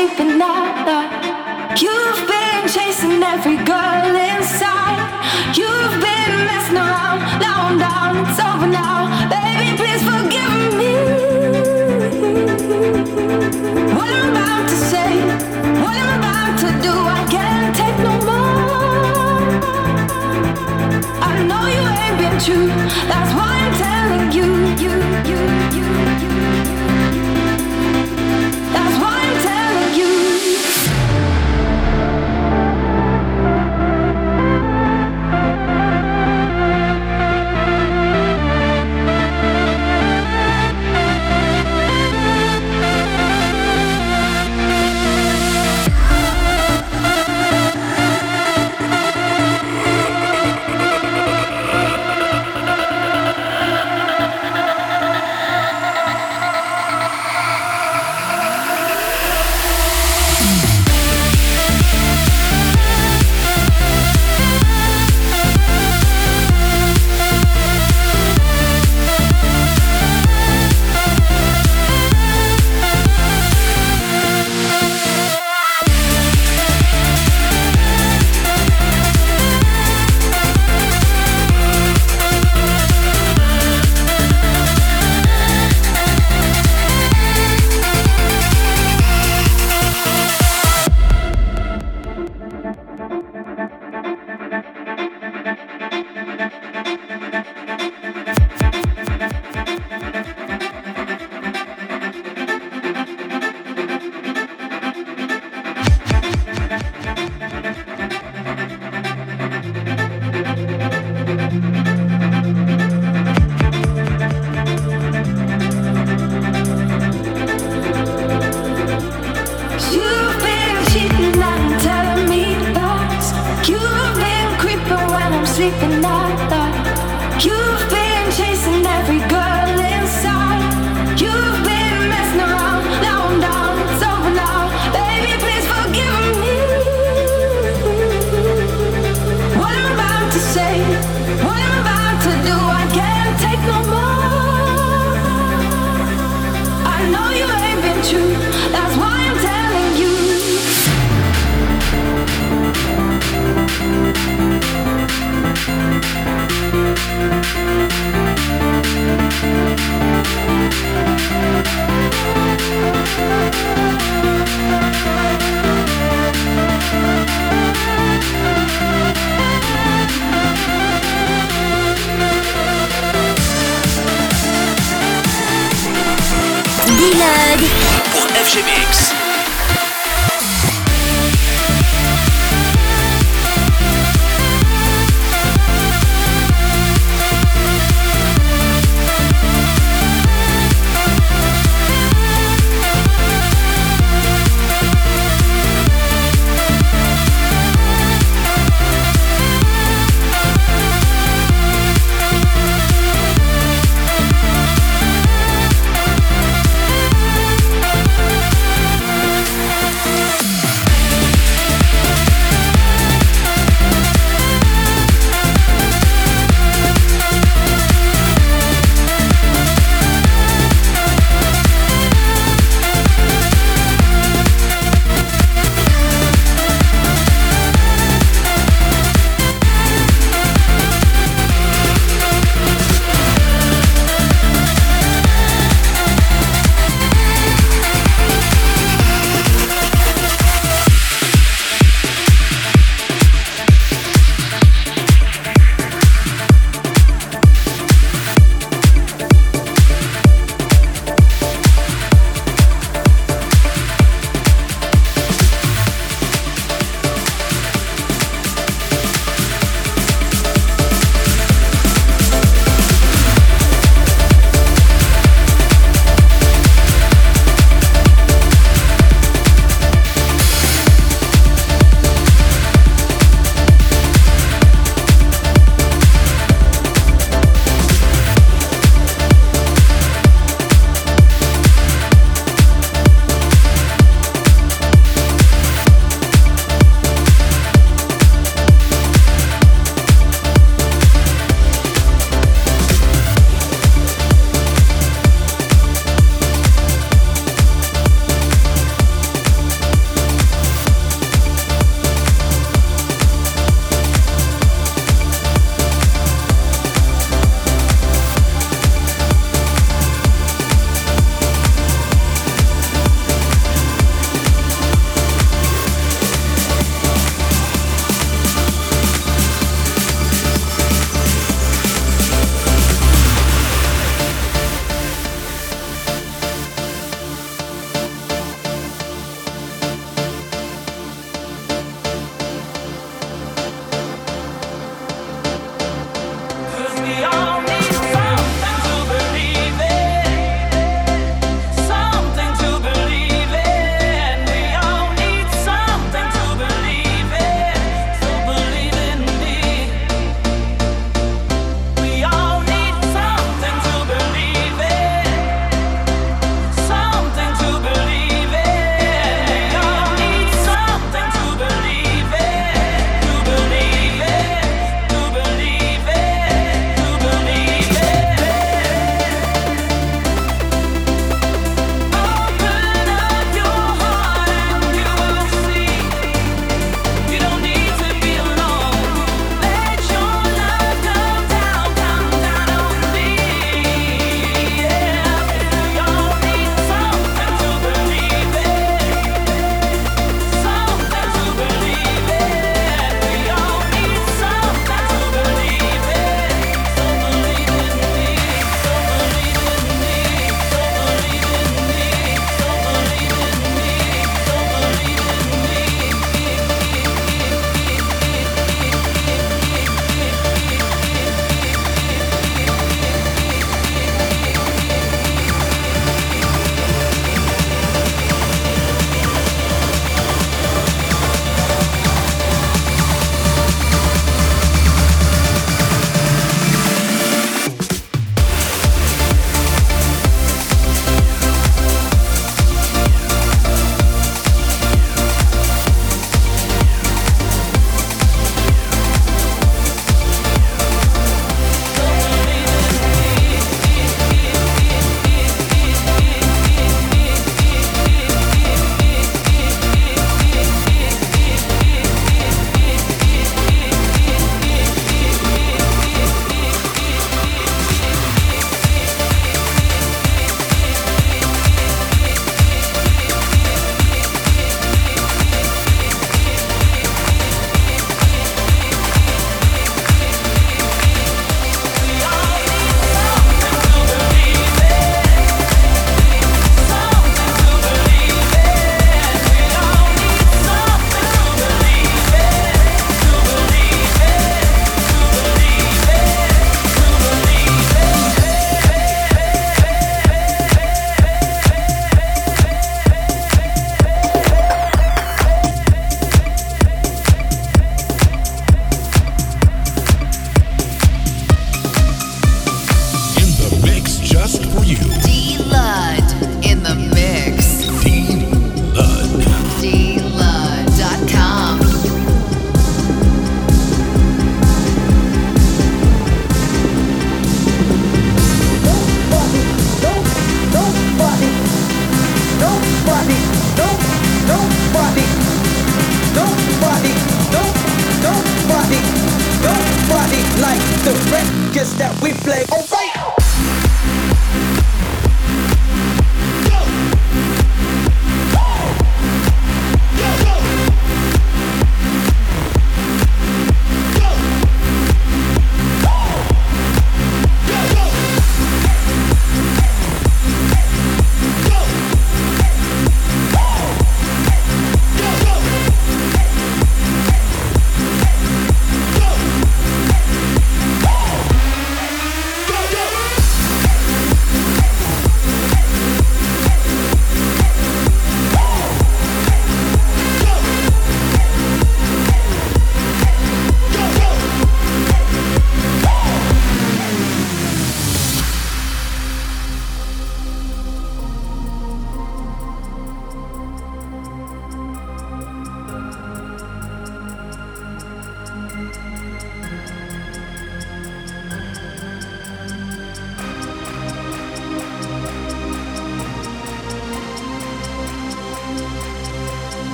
Sleeping now. You've been chasing every girl inside. You've been messing around. Now I'm down. It's over now, baby. Please forgive me. What I'm about to say, what I'm about to do, I can't take no more. I know you ain't been true. That's why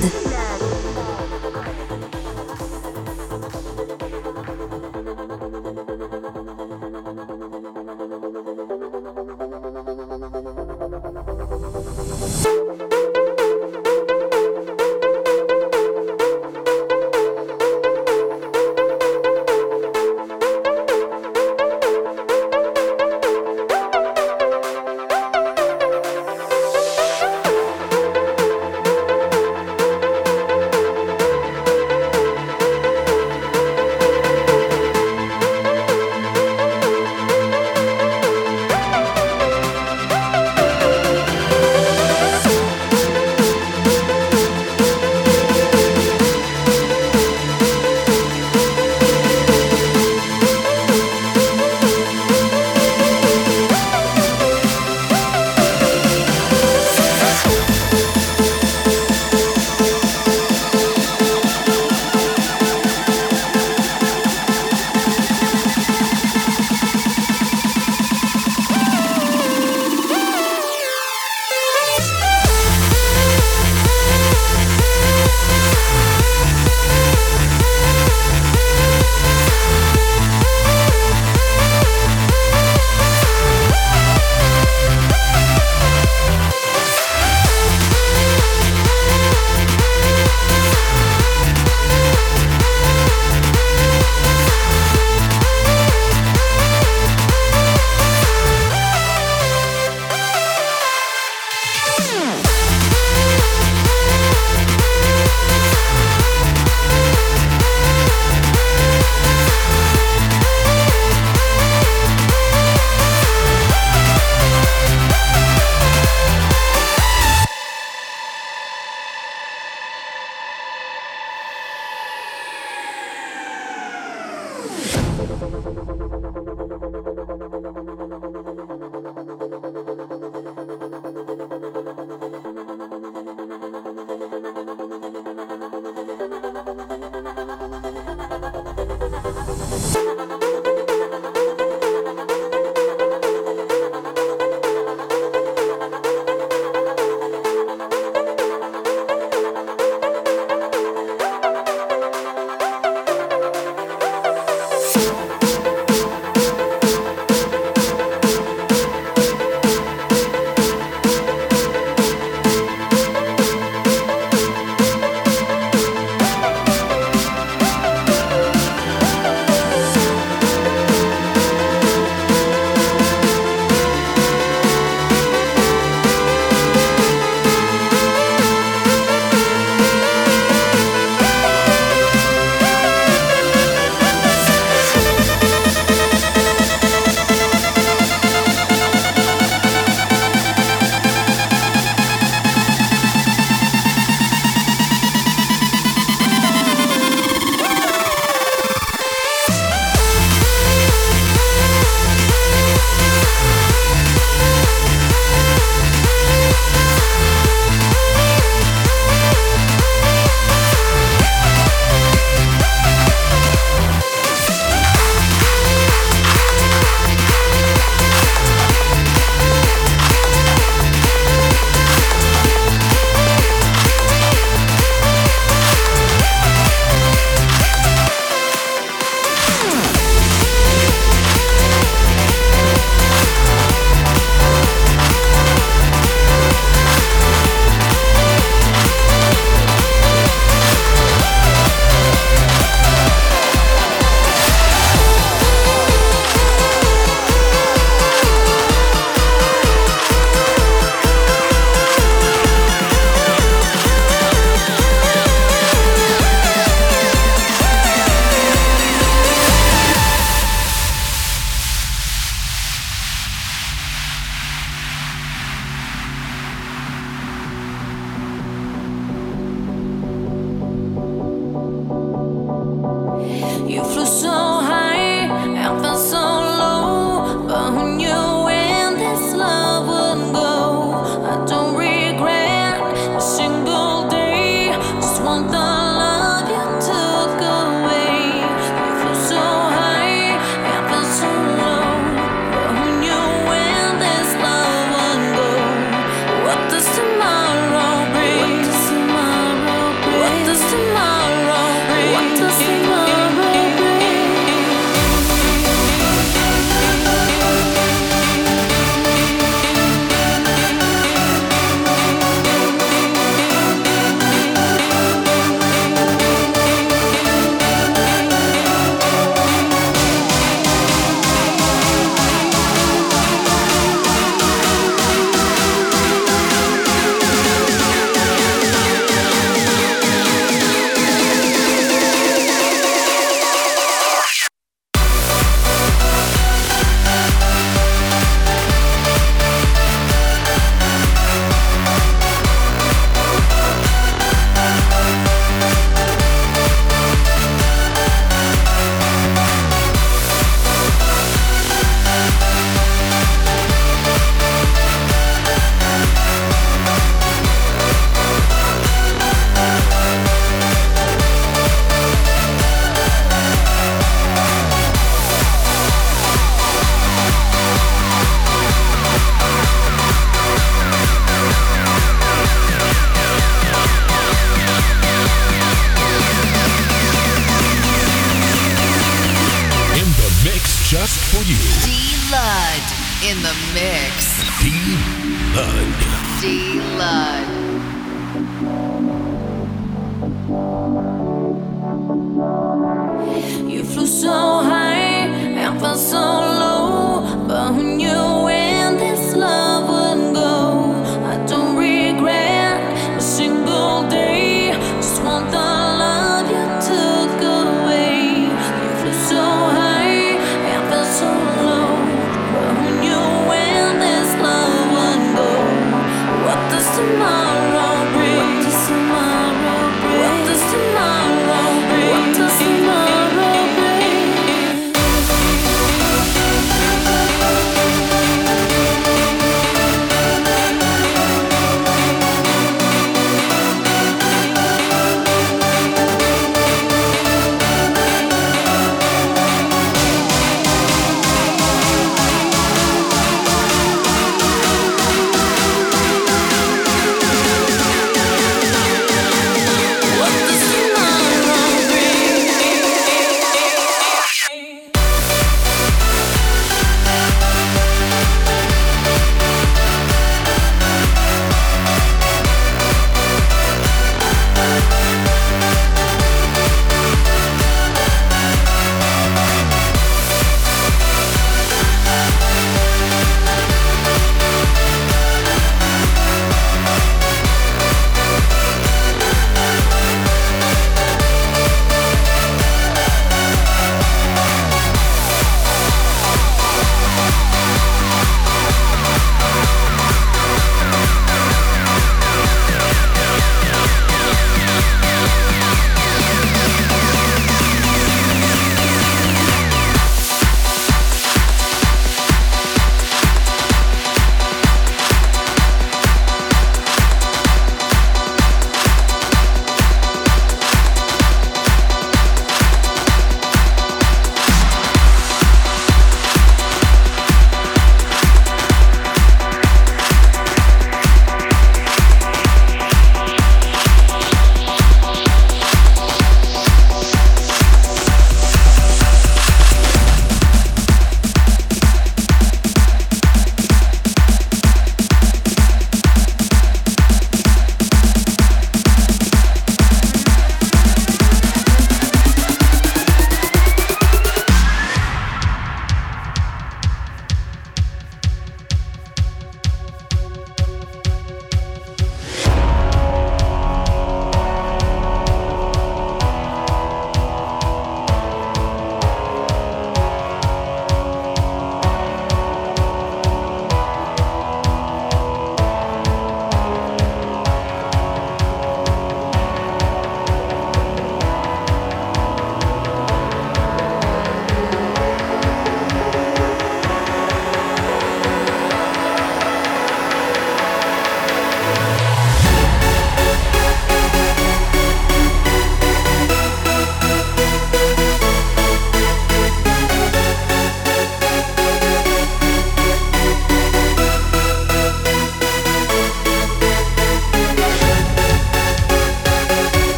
D-Lud.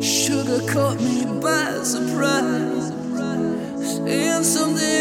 Sugar caught me by surprise. and someday.